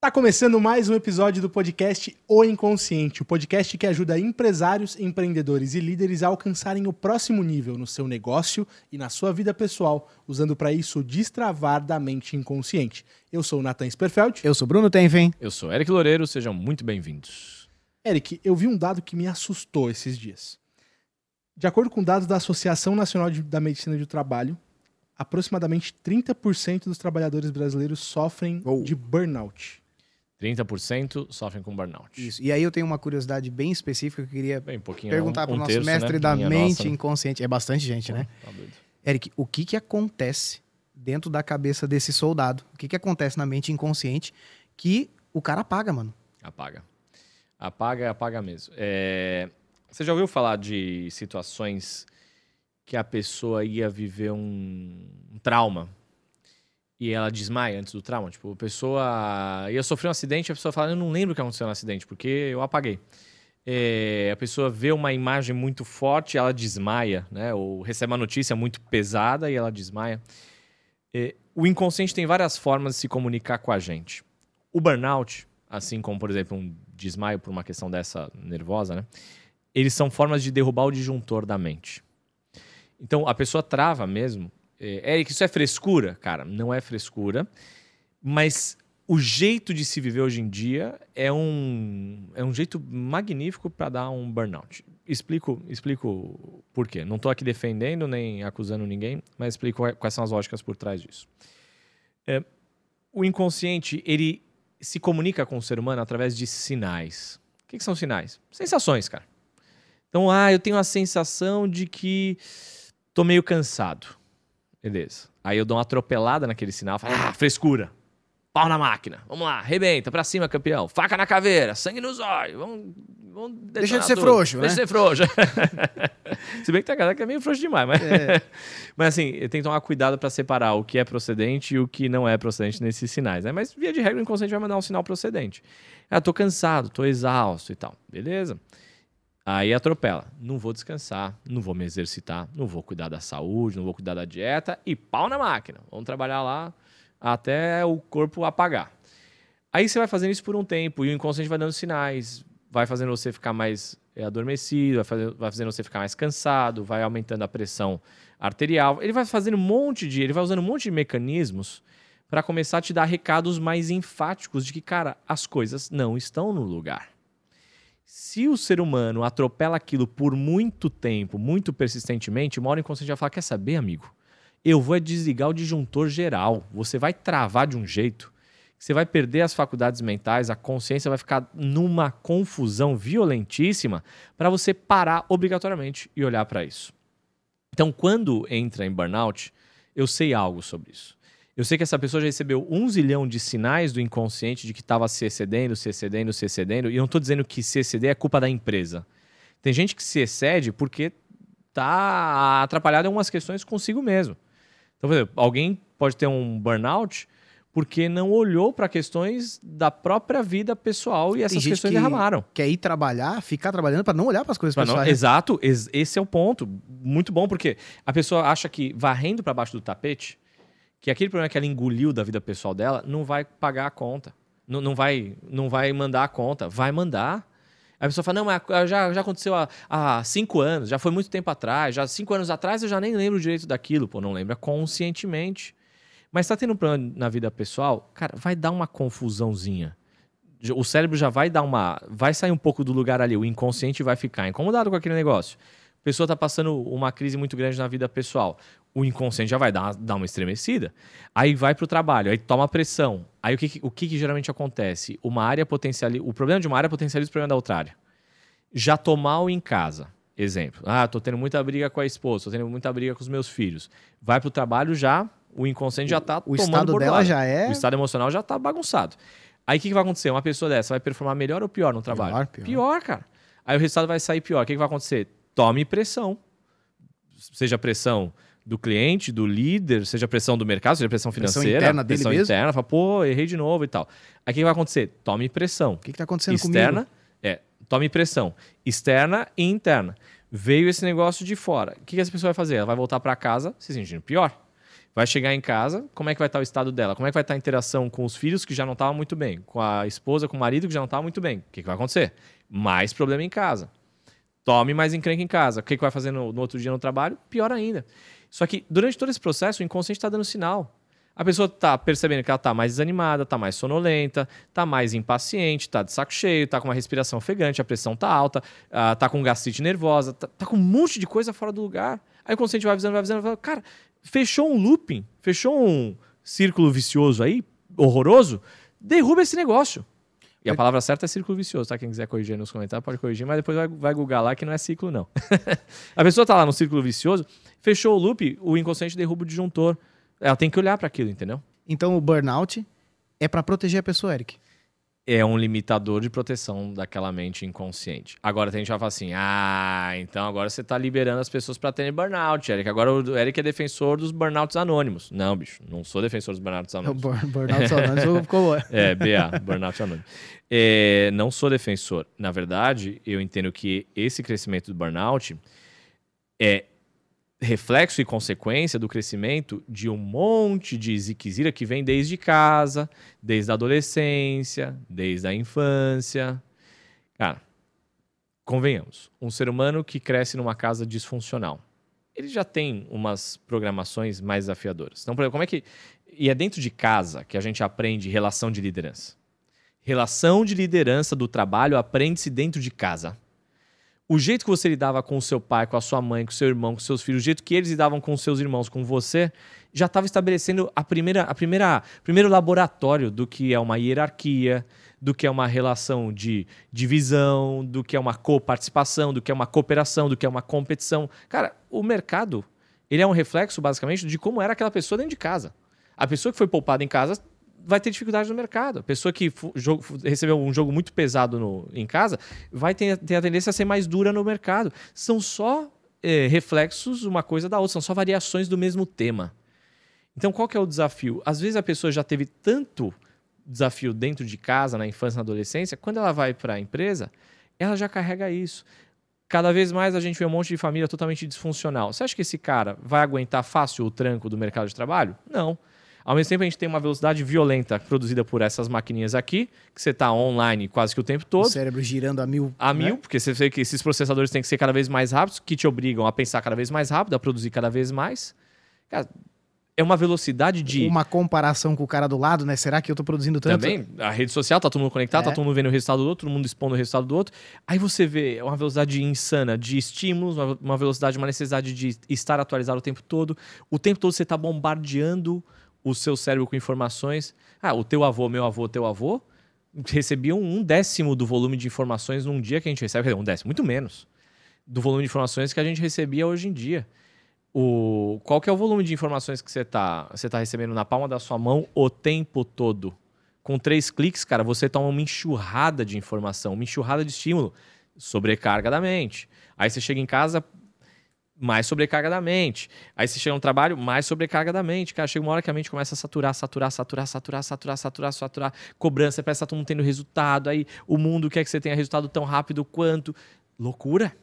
Tá começando mais um episódio do podcast O Inconsciente, o podcast que ajuda empresários, empreendedores e líderes a alcançarem o próximo nível no seu negócio e na sua vida pessoal, usando para isso o destravar da mente inconsciente. Eu sou o Nathan Sperfeld. Eu sou Bruno Tenfen. Eu sou Eric Loureiro, sejam muito bem-vindos. Eric, eu vi um dado que me assustou esses dias. De acordo com dados da Associação Nacional de- da Medicina do Trabalho, aproximadamente 30% dos trabalhadores brasileiros sofrem Oh. de burnout. 30% sofrem com burnout. Isso. E aí eu tenho uma curiosidade bem específica que eu queria Bem, perguntar um, para o um nosso terço, mestre né? da Minha mente nossa, né? inconsciente. É bastante gente, né? Tá doido. Eric, o que que acontece dentro da cabeça desse soldado? O que que acontece na mente inconsciente que o cara apaga, mano? Apaga. Apaga, apaga mesmo. É, Você já ouviu falar de situações que a pessoa ia viver um, um trauma e ela desmaia antes do trauma? Tipo, a pessoa ia sofrer um acidente e a pessoa fala, eu não lembro o que aconteceu no acidente, porque eu apaguei. É, a pessoa vê uma imagem muito forte, ela desmaia, né? Ou recebe uma notícia muito pesada e ela desmaia. É, o inconsciente tem várias formas de se comunicar com a gente. O burnout, assim como, por exemplo, um desmaio por uma questão dessa nervosa, né? Eles são formas de derrubar o disjuntor da mente. Então, a pessoa trava mesmo. É, Eric, isso é frescura? Cara, não é frescura. Mas o jeito de se viver hoje em dia é um, é um jeito magnífico para dar um burnout. Explico, explico por quê. Não estou aqui defendendo nem acusando ninguém, mas explico quais são as lógicas por trás disso. É, o inconsciente, ele se comunica com o ser humano através de sinais. O que, que são sinais? Sensações, cara. Então, ah, eu tenho a sensação de que tô meio cansado. Beleza. Aí eu dou uma atropelada naquele sinal, falo, ah, frescura. Pau na máquina. Vamos lá, arrebenta, pra cima, campeão. Faca na caveira, sangue nos olhos. Vamos, vamos Deixa de ser tudo. frouxo, Deixa né? de ser frouxo. Se bem que tem a galera que é meio frouxo demais, mas... É. Mas assim, eu tenho que tomar cuidado para separar o que é procedente e o que não é procedente nesses sinais, né? Mas via de regra o inconsciente vai mandar um sinal procedente. Ah, tô cansado, tô exausto e tal. Beleza? Aí atropela. Não vou descansar, não vou me exercitar, não vou cuidar da saúde, não vou cuidar da dieta e pau na máquina. Vamos trabalhar lá até o corpo apagar. Aí você vai fazendo isso por um tempo e o inconsciente vai dando sinais, vai fazendo você ficar mais é, adormecido, vai, fazendo você ficar mais cansado, vai aumentando a pressão arterial. Ele vai fazendo um monte de, ele vai usando um monte de mecanismos para começar a te dar recados mais enfáticos de que, cara, as coisas não estão no lugar. Se o ser humano atropela aquilo por muito tempo, muito persistentemente, uma hora o inconsciente vai falar: quer saber, amigo? Eu vou é desligar o disjuntor geral. Você vai travar de um jeito você vai perder as faculdades mentais, a consciência vai ficar numa confusão violentíssima para você parar obrigatoriamente e olhar para isso. Então, quando entra em burnout, eu sei algo sobre isso. Eu sei que essa pessoa já recebeu um zilhão de sinais do inconsciente de que estava se excedendo, se excedendo, se excedendo. E eu não estou dizendo que se exceder é culpa da empresa. Tem gente que se excede porque está atrapalhado em algumas questões consigo mesmo. Então, por exemplo, alguém pode ter um burnout porque não olhou para questões da própria vida pessoal e essas questões que- derramaram. Quer ir trabalhar, ficar trabalhando para não olhar para as coisas Pra não- pessoais. né? exato, ex- esse é o ponto. Muito bom, porque a pessoa acha que varrendo para baixo do tapete, que aquele problema que ela engoliu da vida pessoal dela, não vai pagar a conta. Não, não, vai, não vai mandar a conta. Vai mandar. A pessoa fala, não, mas já, já aconteceu há, há cinco anos, já foi muito tempo atrás, já cinco anos atrás eu já nem lembro direito daquilo. Pô, não lembra conscientemente. Mas tá tendo um problema na vida pessoal, cara, vai dar uma confusãozinha. O cérebro já vai dar uma. Vai sair um pouco do lugar ali, o inconsciente vai ficar incomodado com aquele negócio. A pessoa tá passando uma crise muito grande na vida pessoal. O inconsciente já vai dar uma, dar uma estremecida. Aí vai pro trabalho, aí toma pressão. Aí o que, o que, que geralmente acontece? Uma área potencializa. O problema de uma área potencializa o problema da outra área. Já tô mal em casa. Exemplo. Ah, tô tendo muita briga com a esposa, tô tendo muita briga com os meus filhos. Vai pro trabalho já, o inconsciente já tá O tomando estado dela já é O estado emocional já tá bagunçado. Aí o que, que vai acontecer? Uma pessoa dessa vai performar melhor ou pior no trabalho? Pior, pior. cara. Aí o resultado vai sair pior. O que, que vai acontecer? Tome pressão. Seja pressão do cliente, do líder, seja pressão do mercado, seja pressão Pressão financeira, interna dele pressão mesmo? interna, fala, pô, errei de novo e tal. Aí o que, vai acontecer? Tome pressão O que, que tá acontecendo externa, comigo? é, tome pressão externa e interna. Veio esse negócio de fora. O que, que essa pessoa vai fazer? Ela vai voltar para casa se sentindo pior. Vai chegar em casa, como é que vai estar o estado dela? Como é que vai estar a interação com os filhos que já não estavam muito bem? Com a esposa, com o marido que já não estava muito bem? O que, que vai acontecer? Mais problema em casa. Tome mais encrenca em casa. O que, que vai fazer no, no outro dia no trabalho? Pior ainda. Só que durante todo esse processo, o inconsciente está dando sinal. A pessoa está percebendo que ela está mais desanimada, está mais sonolenta, está mais impaciente, está de saco cheio, está com uma respiração ofegante, a pressão está alta, está com gastrite nervosa, está tá com um monte de coisa fora do lugar. Aí o consciente vai avisando, vai avisando, vai cara, fechou um looping, fechou um círculo vicioso aí, horroroso, derruba esse negócio. E a palavra certa é círculo vicioso, tá? Quem quiser corrigir nos comentários pode corrigir, mas depois vai, vai googar lá que não é ciclo, não. a pessoa tá lá no círculo vicioso, fechou o loop, o inconsciente derruba o disjuntor. Ela tem que olhar para aquilo, entendeu? Então o burnout é para proteger a pessoa, Eric. É um limitador de proteção daquela mente inconsciente. Agora tem gente que vai falar assim: ah, então agora você tá liberando as pessoas para terem burnout, Eric. Agora o Eric é defensor dos burnouts anônimos. Não, bicho, não sou defensor dos burnouts anônimos. O burnout anônimos ficou. é, BA, burnout anônimo. É, não sou defensor. Na verdade, eu entendo que esse crescimento do burnout é reflexo e consequência do crescimento de um monte de ziquezira que vem desde casa, desde a adolescência, desde a infância. Cara, convenhamos, um ser humano que cresce numa casa disfuncional, ele já tem umas programações mais desafiadoras. Então, por exemplo, como é que. E é dentro de casa que a gente aprende relação de liderança. Relação de liderança do trabalho aprende-se dentro de casa o jeito que você lidava com o seu pai, com a sua mãe, com o seu irmão, com seus filhos, o jeito que eles lidavam com seus irmãos, com você, já estava estabelecendo a primeira, a primeira, primeiro laboratório do que é uma hierarquia, do que é uma relação de divisão, do que é uma coparticipação, do que é uma cooperação, do que é uma competição. Cara, o mercado, ele é um reflexo basicamente de como era aquela pessoa dentro de casa. A pessoa que foi poupada em casa vai ter dificuldade no mercado. A pessoa que recebeu um jogo muito pesado no, em casa vai ter, ter, a tendência a ser mais dura no mercado. São só é, reflexos uma coisa da outra, são só variações do mesmo tema. Então, qual que é o desafio? Às vezes a pessoa já teve tanto desafio dentro de casa, na infância, na adolescência, quando ela vai para a empresa, ela já carrega isso. Cada vez mais a gente vê um monte de família totalmente disfuncional. Você acha que esse cara vai aguentar fácil o tranco do mercado de trabalho? Não. Ao mesmo tempo, a gente tem uma velocidade violenta produzida por essas maquininhas aqui, que você está online quase que o tempo todo. O cérebro girando a mil. A né? mil, porque você vê que esses processadores têm que ser cada vez mais rápidos, que te obrigam a pensar cada vez mais rápido, a produzir cada vez mais. Cara, é uma velocidade de. Uma comparação com o cara do lado, né? Será que eu estou produzindo tanto? Também, a rede social, tá todo mundo conectado, tá é. tá todo mundo vendo o resultado do outro, todo mundo expondo o resultado do outro. Aí você vê uma velocidade insana de estímulos, uma velocidade, uma necessidade de estar atualizado o tempo todo. O tempo todo você está bombardeando o seu cérebro com informações. Ah, o teu avô, meu avô, teu avô recebiam um décimo do volume de informações num dia que a gente recebe, um décimo, muito menos do volume de informações que a gente recebia hoje em dia. O, qual que é o volume de informações que você está você tá recebendo na palma da sua mão o tempo todo? Com três cliques, cara, você toma uma enxurrada de informação, uma enxurrada de estímulo, sobrecarga da mente. Aí você chega em casa, mais sobrecarga da mente. Aí você chega no trabalho, mais sobrecarga da mente. Cara, chega uma hora que a mente começa a saturar, saturar, saturar, saturar, saturar, saturar, saturar. Cobrança, parece que tá todo mundo tendo resultado. Aí o mundo quer que você tenha resultado tão rápido quanto. Loucura.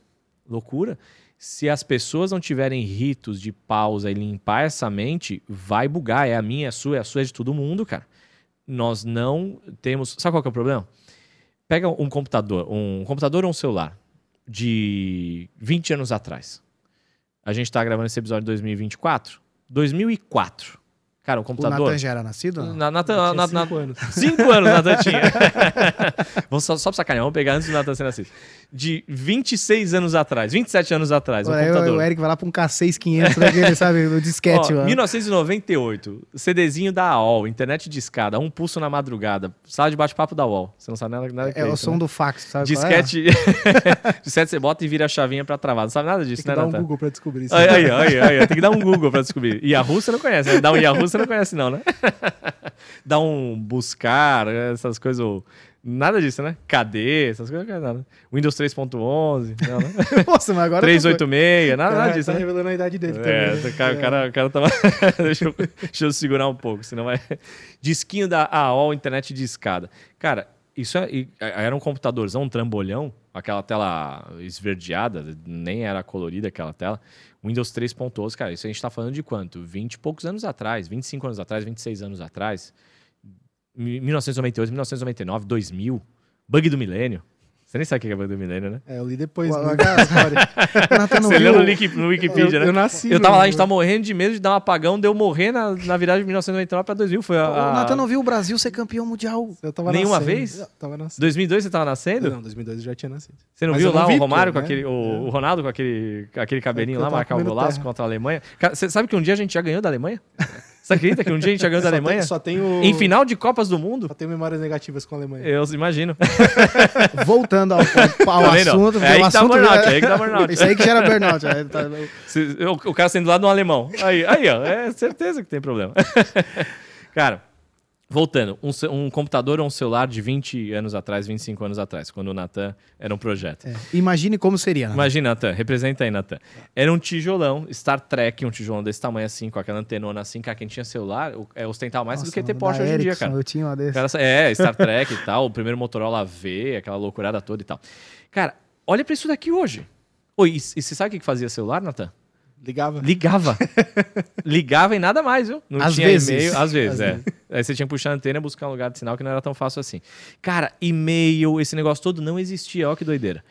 Loucura. Se as pessoas não tiverem ritos de pausa e limpar essa mente, vai bugar. É a minha, é a sua, é a sua, é de todo mundo, cara. Nós não temos. Sabe qual que é o problema? Pega um computador, um computador ou um celular de 20 anos atrás a gente tá gravando esse episódio em 2024. 2004. Cara, um computador. O Nathan já era nascido? Na, Nathan, na, cinco na, anos. Cinco anos o Nathan tinha. vamos só, só pra sacanear, vamos pegar antes do Nathan ser nascido. De 26 anos atrás, 27 anos atrás, um Olha, computador. O Eric vai lá pra um K6500 daquele, sabe, no disquete. Ó, 1998, CDzinho da AOL, internet de escada, um pulso na madrugada, sala de bate-papo da UOL. Você não sabe nada, nada É, é o som né? do fax, sabe? Disquete, é? disquete você bota e vira a chavinha pra travar. Não sabe nada disso, tem né, Nathan? Tem que dar um Google pra descobrir isso. Aí, aí, aí, aí, tem que dar um Google pra descobrir. Yahoo você não conhece, né? Dá um Yahoo você não conhece não, né? Dá um buscar, essas coisas. Nada disso, né? KD, essas coisas não nada. Windows 3.11, não, né? Nossa, mas agora. 386, nada, nada disso. Tá né? revelando a idade dele é, também. O cara, é. cara, o cara tava. deixa, eu, deixa eu segurar um pouco, senão vai. Disquinho da AOL, internet de escada. Cara, isso é, é, era um computadorzão, um trambolhão, aquela tela esverdeada, nem era colorida aquela tela. Windows 3.11, cara, isso a gente tá falando de quanto? 20 e poucos anos atrás, 25 anos atrás, 26 anos atrás. 1998, 1999, 2000. Bug do milênio. Você nem sabe o que é bug do milênio, né? É, eu li depois. O- né? O Nathan Você leu no, no Wikipedia, eu, né? eu nasci. Eu tava lá, a gente tava morrendo de medo de dar um apagão, de eu morrer na, na viragem de 1999 pra 2000. Foi a, O a- Nathan não viu o Brasil ser campeão mundial. Eu tava Nenhuma nascendo. vez? Eu tava nascendo. 2002 você tava nascendo? Não, 2002 eu já tinha nascido. Você não Mas viu eu não lá vi, o Romário com né? aquele. O, É. o Ronaldo com aquele, aquele cabelinho É eu lá, marcar o golaço terra. contra a Alemanha? Cara, você sabe que um dia a gente já ganhou da Alemanha? Você acredita que um dia a gente já ganhou da Só Alemanha? Tem, só tenho, Em final de Copas do Mundo? Só tenho memórias negativas com a Alemanha. Eu imagino. Voltando ao, ao Tá assunto. É aí o que tá assunto burnout, já- é aí que tá burnout. Isso aí que gera burnout. é, tá- Se- o, o cara sendo do lado de um alemão. Aí, aí, ó. É certeza que tem problema. cara, voltando. Um, um computador ou um celular de 20 anos atrás, 25 anos atrás, quando o Natan era um projeto. é. Imagine como seria. Imagina, Natan, representa aí, Natan. Era um tijolão, Star Trek, um tijolão desse tamanho assim, com aquela antenona assim, cara, quem tinha celular é, ostentava mais do Nossa, que ter Porsche hoje em dia, cara. Eu tinha uma desse. Cara, é, Star Trek e tal, o primeiro Motorola V, aquela loucurada toda e tal. Cara, olha pra isso daqui hoje. Oi, e, e você sabe o que que fazia celular, Natan? Ligava? Ligava. Ligava e nada mais, viu? Não Às tinha vezes. e-mail. Às vezes, Às é. Aí você tinha que puxar a antena e buscar um lugar de sinal que não era tão fácil assim. Cara, e-mail, esse negócio todo não existia. Olha que doideira.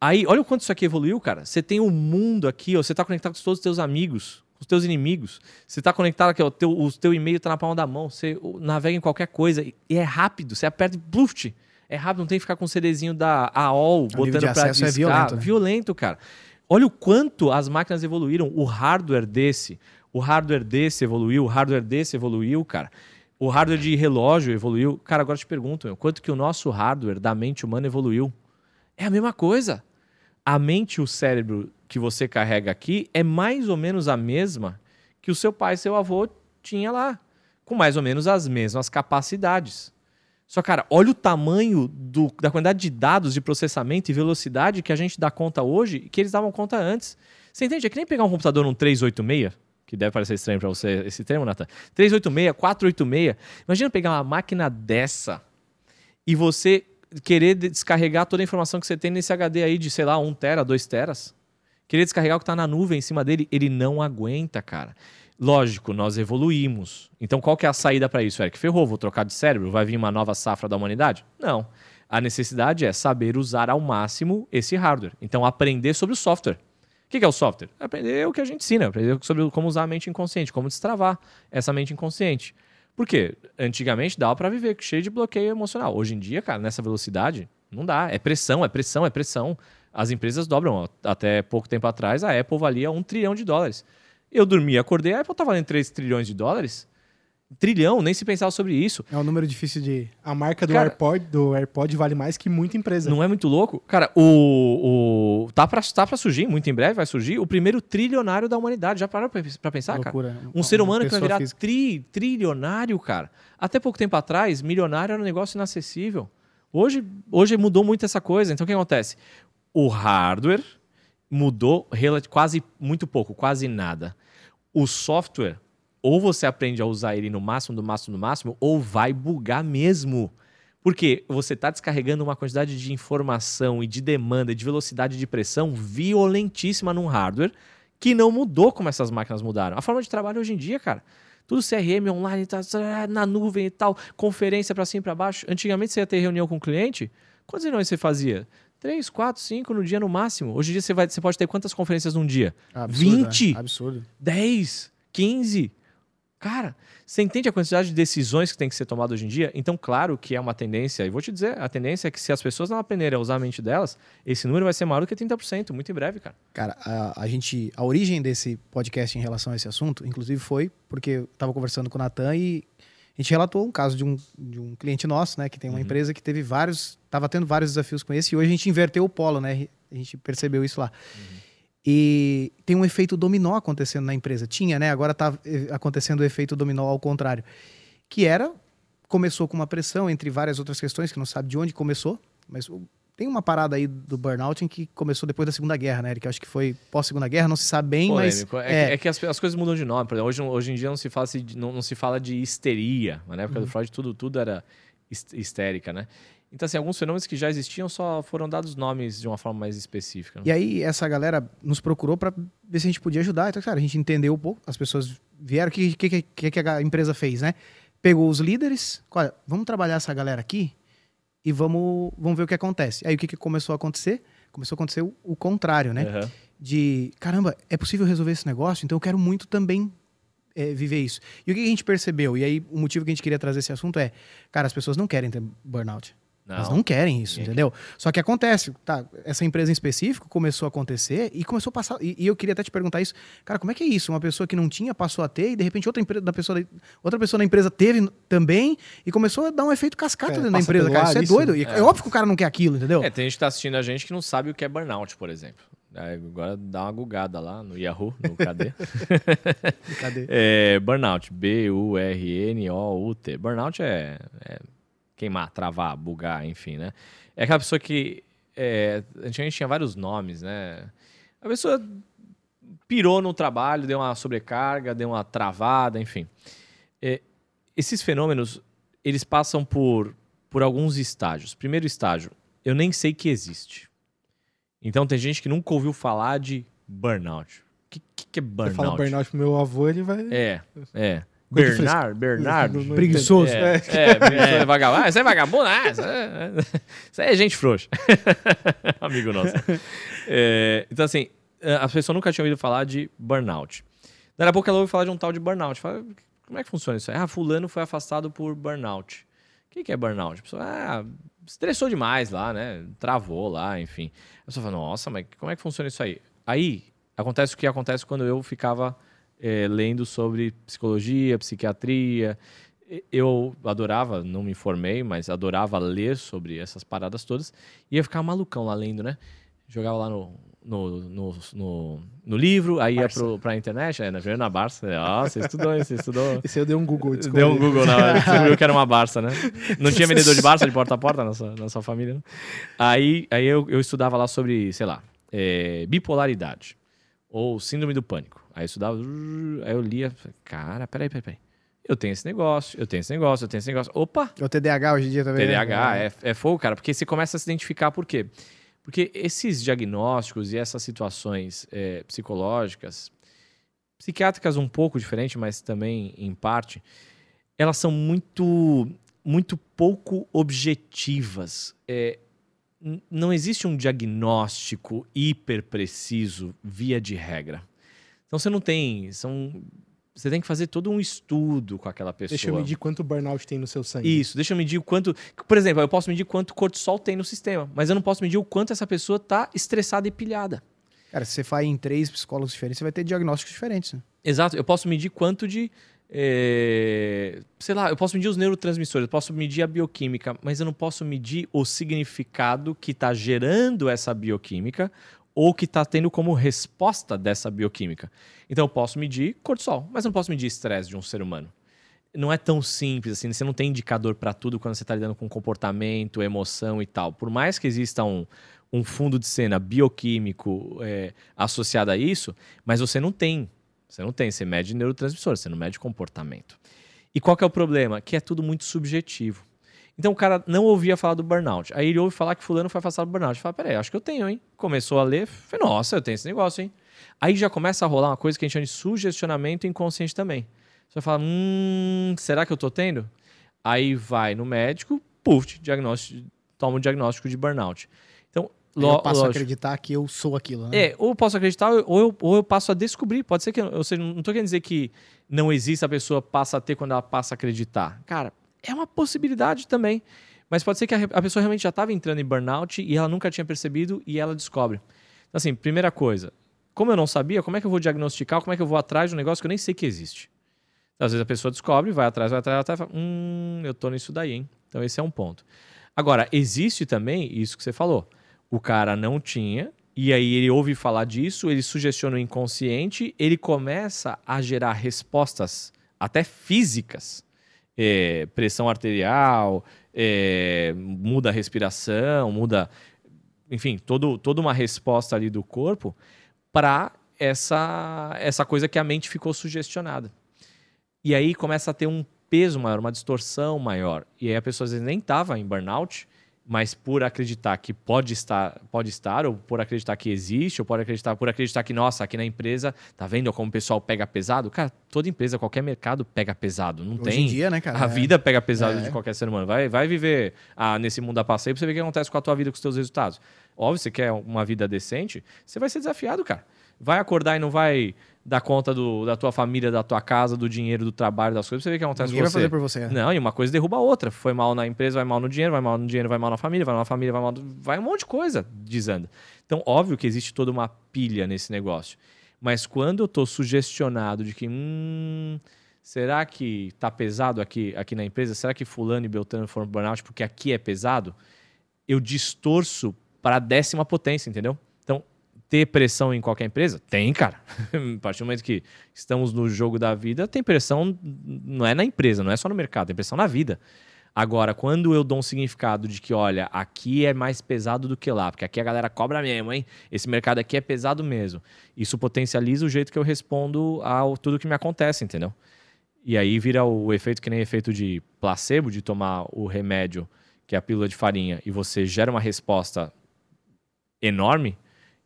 Aí, olha o quanto isso aqui evoluiu, cara. Você tem um mundo aqui, ó. Você tá conectado com todos os teus amigos, com os teus inimigos. Você tá conectado aqui, ó. Teu, o teu e-mail tá na palma da mão. Você navega em qualquer coisa. E e é rápido. Você aperta e bluft. É rápido, não tem que ficar com o CDzinho da AOL nível botando de pra acesso é discar. violento, né? violento, cara. Olha o quanto as máquinas evoluíram, o hardware desse, o hardware desse evoluiu, o hardware desse evoluiu, cara. O hardware de relógio evoluiu. Cara, agora te pergunto, meu, quanto que o nosso hardware da mente humana evoluiu? É a mesma coisa. A mente e o cérebro que você carrega aqui é mais ou menos a mesma que o seu pai e seu avô tinha lá, com mais ou menos as mesmas capacidades. Só, cara, olha o tamanho do- da quantidade de dados de processamento e velocidade que a gente dá conta hoje e que eles davam conta antes. Você entende? É que nem pegar um computador num 386, que deve parecer estranho pra você esse termo, Nathan. 386, 486. Imagina pegar uma máquina dessa e você querer de- descarregar toda a informação que você tem nesse HD aí de, sei lá, 1 tera, 2 teras. Querer descarregar o que está na nuvem em cima dele, ele não aguenta, cara. Lógico, nós evoluímos. Então, qual que é a saída para isso, Eric? Ferrou, vou trocar de cérebro? Vai vir uma nova safra da humanidade? Não. A necessidade é saber usar ao máximo esse hardware. Então, aprender sobre o software. O que é o software? Aprender o que a gente ensina, aprender sobre como usar a mente inconsciente, como destravar essa mente inconsciente. Por quê? Antigamente dava para viver cheio de bloqueio emocional. Hoje em dia, cara, nessa velocidade, não dá. É pressão, é pressão, é pressão. As empresas dobram. Até pouco tempo atrás, a Apple valia um trilhão de dólares. Eu dormi, acordei, a Apple tá valendo 3 trilhões de dólares. Trilhão, nem se pensava sobre isso. É um número difícil de. A marca do, Cara- AirPod, do AirPod vale mais que muita empresa. Não é muito louco? Cara, o. o tá, pra, tá pra surgir, muito em breve vai surgir, o primeiro trilionário da humanidade. Já parou pra, pra pensar, cara? loucura. Um ser humano que vai virar física. tri, trilionário, cara. Até pouco tempo atrás, milionário era um negócio inacessível. Hoje, hoje mudou muito essa coisa. Então o que acontece? O hardware mudou quase muito pouco, quase nada. O software, ou você aprende a usar ele no máximo, do máximo, do máximo, ou vai bugar mesmo. Porque você está descarregando uma quantidade de informação e de demanda, de velocidade de pressão violentíssima num hardware que não mudou como essas máquinas mudaram. A forma de trabalho hoje em dia, cara, tudo CRM online, tá, tá, na nuvem e tal, conferência para cima e para baixo. Antigamente você ia ter reunião com o cliente, quantas reuniões você fazia? Três, quatro, cinco no dia no máximo. Hoje em dia você, vai, você pode ter quantas conferências num dia? Absurdo, 20? né? Absurdo. 10, 15. Cara, você entende a quantidade de decisões que tem que ser tomada hoje em dia? Então, claro que é uma tendência, e vou te dizer, a tendência é que se as pessoas não aprenderem a usar a mente delas, esse número vai ser maior do que 30%, muito em breve, cara. Cara, a, a gente, a origem desse podcast em relação a esse assunto, inclusive foi porque eu estava conversando com o Natan e a gente relatou um caso de um, de um cliente nosso, né, que tem uma Uhum. empresa que teve vários, estava tendo vários desafios com esse e hoje a gente inverteu o polo, né? A gente percebeu isso lá. E tem um efeito dominó acontecendo na empresa. Tinha, né? Agora está acontecendo o efeito dominó ao contrário. Que era, começou com uma pressão entre várias outras questões, que não sabe de onde começou, mas tem uma parada aí do burnout em que começou depois da Segunda Guerra, né, Eric? Eu acho que foi pós-Segunda Guerra, não se sabe bem, Polêmico. mas... É, que- é que as, as coisas mudam de nome. Por exemplo, hoje, hoje em dia não se fala, se- não, não se fala de histeria. Mas na época do Freud tudo, tudo era his- histérica, né? Então, assim, alguns fenômenos que já existiam só foram dados nomes de uma forma mais específica. né? E aí, essa galera nos procurou para ver se a gente podia ajudar. Então, cara, a gente entendeu um pouco, as pessoas vieram, o que, que, que, que a empresa fez, né? Pegou os líderes, olha, vamos trabalhar essa galera aqui e vamos, vamos ver o que acontece. Aí, o que, que começou a acontecer? Começou a acontecer o, o contrário, né? Aham. De, caramba, é possível resolver esse negócio? Então, eu quero muito também é, viver isso. E o que a gente percebeu? E aí, o motivo que a gente queria trazer esse assunto é, cara, as pessoas não querem ter burnout. Elas Não. não querem isso, Ninguém entendeu? Só que acontece, tá? Essa empresa em específico começou a acontecer e começou a passar. E, e eu queria até te perguntar isso, cara, como é que é isso? Uma pessoa que não tinha passou a ter e de repente outra, empre- da pessoa, da- outra pessoa na empresa teve também e começou a dar um efeito cascata É, dentro da empresa, cara. ar Isso é isso? doido. E é. óbvio que o cara não quer aquilo, entendeu? É, tem gente que tá assistindo a gente que não sabe o que é burnout, por exemplo. Aí Agora dá uma gugada lá no Yahoo, no KD. Cadê? É, burnout, B-U-R-N-O-U-T. Burnout é, é queimar, travar, bugar, enfim, né? É aquela pessoa que. É, antigamente tinha vários nomes, né? A pessoa pirou no trabalho, deu uma sobrecarga, deu uma travada, enfim. É, esses fenômenos, eles passam por, por alguns estágios. Primeiro estágio, eu nem sei que existe. Então tem gente que nunca ouviu falar de burnout. O que, que, que é Você burnout? fala burnout pro meu avô, ele vai. É, é. Bernard, Bernardo. Preguiçoso. É, é, preguiçoso, é vagabundo. Ah, isso é vagabundo? Ah, isso é, isso é gente frouxa. Amigo nosso. É, então, assim, a pessoa nunca tinha ouvido falar de burnout. Daí a pouco ela ouve falar de um tal de burnout. Fala, como é que funciona isso aí? Ah, fulano foi afastado por burnout. O que, que é burnout? A pessoa, ah, estressou demais lá, né? Travou lá, enfim. A pessoa fala, nossa, mas como é que funciona isso aí? Aí, acontece o que acontece quando eu ficava eh, lendo sobre psicologia, psiquiatria. Eu adorava, não me formei, mas adorava ler sobre essas paradas todas. E ia ficar malucão lá lendo, né? Jogava lá no, no, no, no, no livro, aí ia Barça. pro, pra internet, é, na, na Barça. Ah, você estudou? Você estudou. Aí eu dei um Google, desculpa. Deu um Google na hora, descobriu que era uma Barça, né? Não tinha vendedor de Barça de porta a porta na sua, na sua família, né? Aí, aí eu, eu estudava lá sobre, sei lá, é, bipolaridade ou síndrome do pânico. Aí eu estudava, aí eu lia, cara, peraí, peraí, peraí. Eu tenho esse negócio, eu tenho esse negócio, eu tenho esse negócio. Opa, É o TDAH hoje em dia também. né? TDAH, é, é fogo, cara, porque você começa a se identificar por quê? Porque esses diagnósticos e essas situações é, psicológicas, psiquiátricas um pouco diferente, mas também em parte, elas são muito, muito pouco objetivas. É, não existe um diagnóstico hiper preciso via de regra. Então você não tem, são, você tem que fazer todo um estudo com aquela pessoa. Deixa eu medir quanto burnout tem no seu sangue. Isso, deixa eu medir o quanto. Por exemplo, eu posso medir quanto cortisol tem no sistema, mas eu não posso medir o quanto essa pessoa tá estressada e pilhada. Cara, se você faz em três psicólogos diferentes, você vai ter diagnósticos diferentes. né? Exato, eu posso medir quanto de. eh, sei lá, eu posso medir os neurotransmissores, eu posso medir a bioquímica, mas eu não posso medir o significado que está gerando essa bioquímica ou que está tendo como resposta dessa bioquímica. Então eu posso medir cortisol, mas não posso medir estresse de um ser humano. Não é tão simples assim, você não tem indicador para tudo quando você está lidando com comportamento, emoção e tal. Por mais que exista um, um fundo de cena bioquímico é, associado a isso, mas você não tem. Você não tem, você mede neurotransmissor, você não mede comportamento. E qual que é o problema? Que é tudo muito subjetivo. Então o cara não ouvia falar do burnout. Aí ele ouve falar que fulano foi afastado do burnout. Fala, peraí, acho que eu tenho, hein? Começou a ler, falei, nossa, eu tenho esse negócio, hein? Aí já começa a rolar uma coisa que a gente chama de sugestionamento inconsciente também. Você fala, hum, será que eu tô tendo? Aí vai no médico, puf, diagnóstico, toma um diagnóstico de burnout. Então, lo- eu passo a lógico. acreditar que eu sou aquilo, né? É, ou eu posso acreditar, ou eu, ou eu passo a descobrir. Pode ser que. Ou seja, não tô querendo dizer que não existe, a pessoa passa a ter quando ela passa a acreditar. Cara, é uma possibilidade também. Mas pode ser que a, a pessoa realmente já estava entrando em burnout e ela nunca tinha percebido e ela descobre. Então, assim, primeira coisa, como eu não sabia, como é que eu vou diagnosticar, como é que eu vou atrás de um negócio que eu nem sei que existe? Então, às vezes a pessoa descobre, vai atrás, vai atrás, vai atrás fala, hum, eu tô nisso daí, hein? Então esse é um ponto. Agora, existe também isso que você falou. O cara não tinha, e aí ele ouve falar disso, ele sugestiona o inconsciente, ele começa a gerar respostas até físicas. É, pressão arterial, é, muda a respiração, muda, enfim, todo, toda uma resposta ali do corpo para essa, essa coisa que a mente ficou sugestionada. E aí começa a ter um peso maior, uma distorção maior. E aí a pessoa às vezes nem estava em burnout, mas por acreditar que pode estar, pode estar, ou por acreditar que existe, ou por acreditar, por acreditar que, nossa, aqui na empresa, tá vendo como o pessoal pega pesado? Cara, toda empresa, qualquer mercado pega pesado. Não Hoje tem. em dia, né, cara? A É. vida pega pesado É. de qualquer ser humano. Vai, vai viver ah, nesse mundo a passeio pra você ver o que acontece com a tua vida, com os teus resultados. Óbvio, você quer uma vida decente, você vai ser desafiado, cara. Vai acordar e não vai dar conta do, da tua família, da tua casa, do dinheiro, do trabalho, das coisas, você ver o que acontece Ninguém com vai você. fazer por você. Não, e uma coisa derruba a outra. Foi mal na empresa, vai mal no dinheiro, vai mal no dinheiro, vai mal na família, vai mal na família, vai mal. Vai um monte de coisa desanda. Então, óbvio que existe toda uma pilha nesse negócio. Mas quando eu tô sugestionado de que, hum, será que tá pesado aqui, aqui na empresa? Será que fulano e beltrano foram burnout porque aqui é pesado? Eu distorço para a décima potência, entendeu? Ter pressão em qualquer empresa? Tem, cara. a partir do momento que estamos no jogo da vida, tem pressão, não é na empresa, não é só no mercado, tem pressão na vida. Agora, quando eu dou um significado de que, olha, aqui é mais pesado do que lá, porque aqui a galera cobra mesmo, hein? Esse mercado aqui é pesado mesmo. Isso potencializa o jeito que eu respondo a tudo que me acontece, entendeu? E aí vira o efeito que nem efeito de placebo, de tomar o remédio, que é a pílula de farinha, e você gera uma resposta enorme,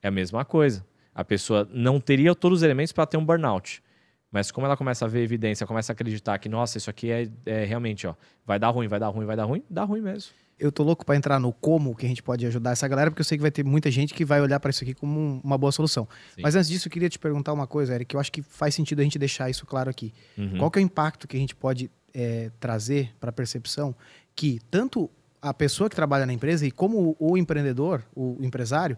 é a mesma coisa. A pessoa não teria todos os elementos para ter um burnout. Mas como ela começa a ver evidência, começa a acreditar que, nossa, isso aqui é, é realmente, ó, vai dar ruim, vai dar ruim, vai dar ruim, dá ruim mesmo. Eu tô louco pra entrar no como que a gente pode ajudar essa galera, porque eu sei que vai ter muita gente que vai olhar pra isso aqui como um- uma boa solução. Sim. Mas antes disso, eu queria te perguntar uma coisa, Eric, que eu acho que faz sentido a gente deixar isso claro aqui. Uhum. Qual que é o impacto que a gente pode é, trazer para a percepção que tanto a pessoa que trabalha na empresa e como o empreendedor, o empresário,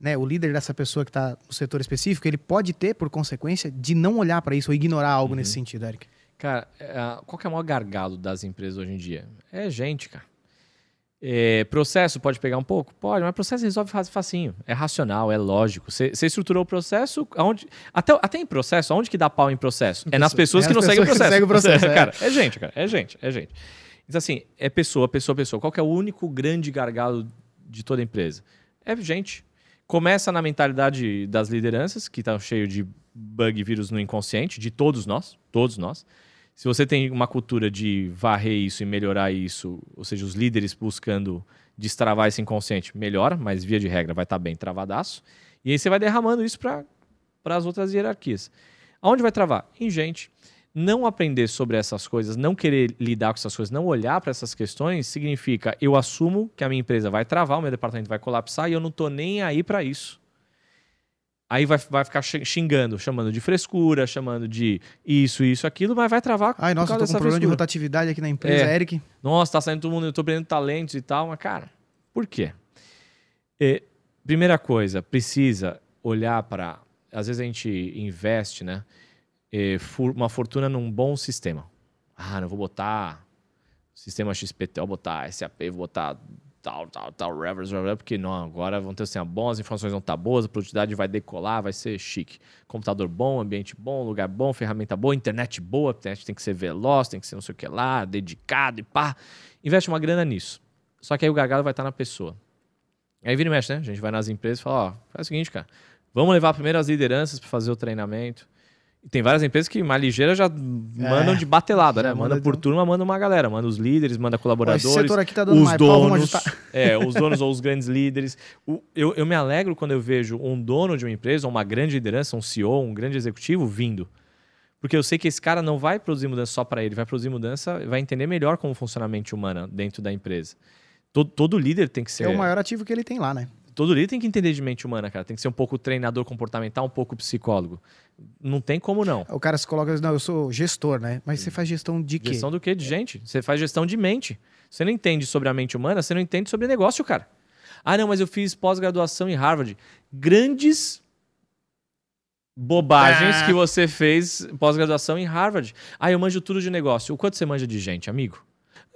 né, o líder dessa pessoa que está no setor específico, ele pode ter, por consequência, de não olhar para isso ou ignorar algo Uhum. nesse sentido, Eric? Cara, é, qual que é o maior gargalo das empresas hoje em dia? É gente, cara. É, processo pode pegar um pouco? Pode, mas processo resolve fa- facinho. É racional, é lógico. Você estruturou o processo, aonde, até, até em processo, aonde que dá pau em processo? É nas pessoas É que não seguem o processo. seguem o processo, é. cara, é gente, cara. É gente, é gente. Então, assim, é pessoa, pessoa, pessoa. Qual que é o único grande gargalo de toda empresa? É gente. Começa na mentalidade das lideranças, que estão cheio de bug vírus no inconsciente, de todos nós, todos nós. Se você tem uma cultura de varrer isso e melhorar isso, ou seja, os líderes buscando destravar esse inconsciente, melhora, mas via de regra vai estar bem travadaço. E aí você vai derramando isso para as outras hierarquias. Aonde vai travar? Em gente. Não aprender sobre essas coisas, não querer lidar com essas coisas, não olhar para essas questões, significa eu assumo que a minha empresa vai travar, o meu departamento vai colapsar e eu não estou nem aí para isso. Aí vai, vai ficar xing- xingando, chamando de frescura, chamando de isso, isso, aquilo, mas vai travar Ai, nossa, eu tô com um problema de frescura. rotatividade aqui na empresa, É. Eric. Nossa, tá saindo todo mundo, eu tô perdendo talentos e tal, mas cara, por quê? É, primeira coisa, precisa olhar para. Às vezes a gente investe, né? É, uma fortuna num bom sistema. Ah, não vou botar sistema XPT, vou botar SAP, vou botar tal, tal, tal, Revers, Revers, porque não, agora vão ter assim, bom, as informações vão estar boas, a produtividade vai decolar, vai ser chique. Computador bom, ambiente bom, lugar bom, ferramenta boa, internet boa, a internet tem que ser veloz, tem que ser não sei o que lá, dedicado e pá. Investe uma grana nisso. Só que aí o gargalo vai estar na pessoa. Aí vira e mexe, né? A gente vai nas empresas e fala, ó, faz o seguinte, cara, vamos levar primeiro as lideranças para fazer o treinamento. Tem várias empresas que mais ligeira já mandam de batelada, né? Manda manda por de- turma, manda uma galera, manda os líderes, manda Ó, esse colaboradores setor aqui tá dando os mais pau, donos, ajustar. é, os donos ou os grandes líderes. O- eu, eu me alegro quando eu vejo um dono de uma empresa, uma grande liderança, um CEO, um grande executivo vindo. Porque eu sei que esse cara não vai produzir mudança só para ele, vai produzir mudança, vai entender melhor como funciona a mente humana dentro da empresa. Todo, todo líder tem que ser. É o maior ativo que ele tem lá, né? Todo líder tem que entender de mente humana, cara. Tem que ser um pouco treinador comportamental, um pouco psicólogo. Não tem como não. O cara se coloca, não, eu sou gestor, né? Mas você faz gestão de quê? Gestão do quê? De gente. Você faz gestão de mente. Você não entende sobre a mente humana, você não entende sobre negócio, cara. Ah, não, mas eu fiz pós-graduação em Harvard. Grandes bobagens Ah. que você fez pós-graduação em Harvard. Ah, eu manjo tudo de negócio. O quanto você manja de gente, amigo?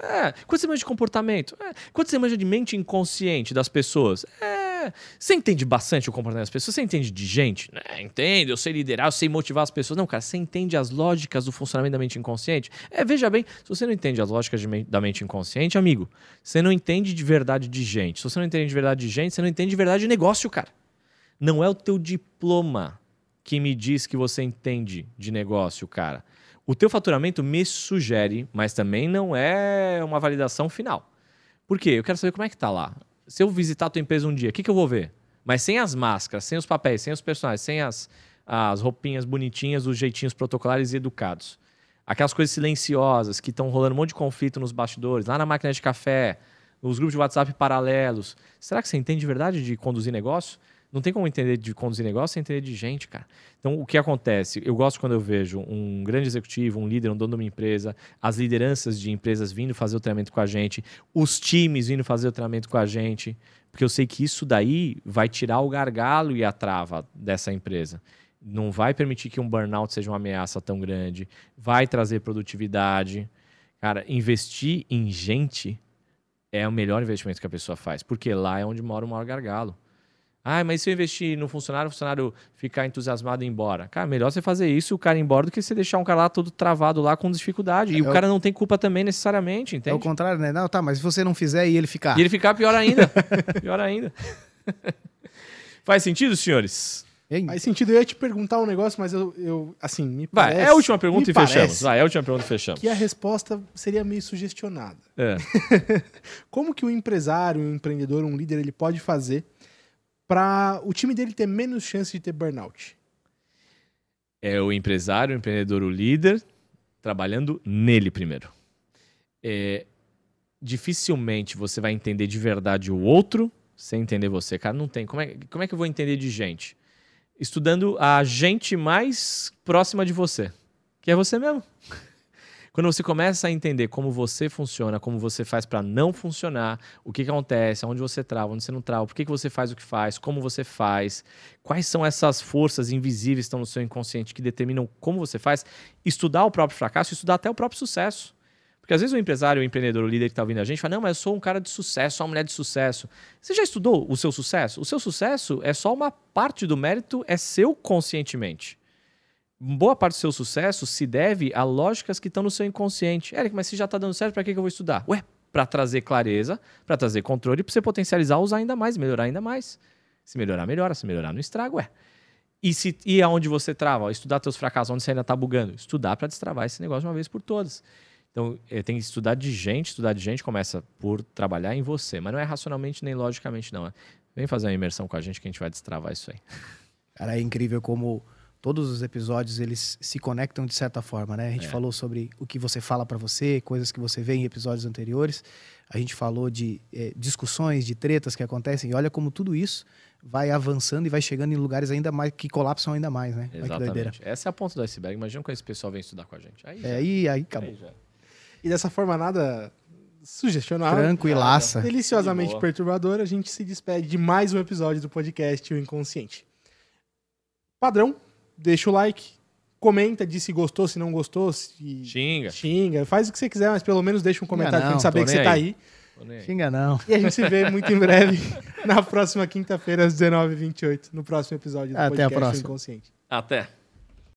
É. Quanto você manja de comportamento? É. Quanto você manja de mente inconsciente das pessoas? É. Você entende bastante o comportamento das pessoas? Você entende de gente? É, entendo, eu sei liderar, eu sei motivar as pessoas. Não, cara, você entende as lógicas do funcionamento da mente inconsciente? É, veja bem, se você não entende as lógicas men- da mente inconsciente, amigo, você não entende de verdade de gente. Se você não entende de verdade de gente, você não entende de verdade de negócio, cara. Não é o teu diploma que me diz que você entende de negócio, cara. O teu faturamento me sugere, mas também não é uma validação final. Por quê? Eu quero saber como é que tá lá. Se eu visitar a tua empresa um dia, o que, que eu vou ver? Mas sem as máscaras, sem os papéis, sem os personagens, sem as, as roupinhas bonitinhas, os jeitinhos protocolares e educados. Aquelas coisas silenciosas que estão rolando um monte de conflito nos bastidores, lá na máquina de café, nos grupos de WhatsApp paralelos. Será que você entende de verdade de conduzir negócio? Não tem como entender de conduzir negócio sem entender de gente, cara. Então, o que acontece? Eu gosto quando eu vejo um grande executivo, um líder, um dono de uma empresa, as lideranças de empresas vindo fazer o treinamento com a gente, os times vindo fazer o treinamento com a gente, porque eu sei que isso daí vai tirar o gargalo e a trava dessa empresa. Não vai permitir que um burnout seja uma ameaça tão grande, vai trazer produtividade. Cara, investir em gente é o melhor investimento que a pessoa faz, porque lá é onde mora o maior gargalo. Ah, mas se eu investir no funcionário, o funcionário ficar entusiasmado e ir embora. Cara, melhor você fazer isso, o cara ir embora, do que você deixar um cara lá todo travado lá com dificuldade. E é o cara não tem culpa também necessariamente, entende? É o contrário, né? Não, tá, mas se você não fizer e ele ficar. E ele ficar, pior ainda. pior ainda. Faz sentido, senhores? Faz sentido. Eu ia te perguntar um negócio, mas eu, eu assim, me parece... Vai, é a última pergunta e fechamos. Vai, é a última pergunta e fechamos. Que a resposta seria meio sugestionada. É. Como que o empresário, um empreendedor, um líder, ele pode fazer para o time dele ter menos chance de ter burnout? É o empresário, o empreendedor, o líder, trabalhando nele primeiro. É, dificilmente você vai entender de verdade o outro sem entender você. Cara, não tem. Como é, como é que eu vou entender de gente? Estudando a gente mais próxima de você, que é você mesmo. Quando você começa a entender como você funciona, como você faz para não funcionar, o que, que acontece, onde você trava, onde você não trava, por que, que você faz o que faz, como você faz, quais são essas forças invisíveis que estão no seu inconsciente que determinam como você faz, estudar o próprio fracasso, estudar até o próprio sucesso. Porque às vezes o empresário, o empreendedor, o líder que está ouvindo a gente fala: Não, mas eu sou um cara de sucesso, sou uma mulher de sucesso. Você já estudou o seu sucesso? O seu sucesso é só uma parte do mérito, é seu conscientemente boa parte do seu sucesso se deve a lógicas que estão no seu inconsciente. Eric, mas se já está dando certo, para que, que eu vou estudar? Ué, para trazer clareza, para trazer controle, para você potencializar, usar ainda mais, melhorar ainda mais. Se melhorar, melhora. Se melhorar, não estraga, ué. E, se, e aonde você trava? Estudar teus fracassos, onde você ainda está bugando. Estudar para destravar esse negócio de uma vez por todas. Então, é, tem que estudar de gente. Estudar de gente começa por trabalhar em você. Mas não é racionalmente nem logicamente, não. É. Vem fazer uma imersão com a gente que a gente vai destravar isso aí. Cara, é incrível como todos os episódios eles se conectam de certa forma, né? A gente é. falou sobre o que você fala para você, coisas que você vê em episódios anteriores. A gente falou de é, discussões, de tretas que acontecem. E olha como tudo isso vai avançando e vai chegando em lugares ainda mais que colapsam ainda mais, né? Exatamente. Essa é a ponta do iceberg. Imagina quando esse pessoal vem estudar com a gente. Aí, é, aí, aí acabou. Aí e dessa forma nada sugestionável. Tranquilaça. Deliciosamente perturbadora, a gente se despede de mais um episódio do podcast O Inconsciente. Padrão, deixa o like, comenta, diz se gostou, se não gostou, se xinga. Xinga, faz o que você quiser, mas pelo menos deixa um comentário pra gente saber que você tá aí. Xinga não. E a gente se vê muito em breve na próxima quinta-feira às 19h28, no próximo episódio do Até podcast a próxima. Inconsciente. Até.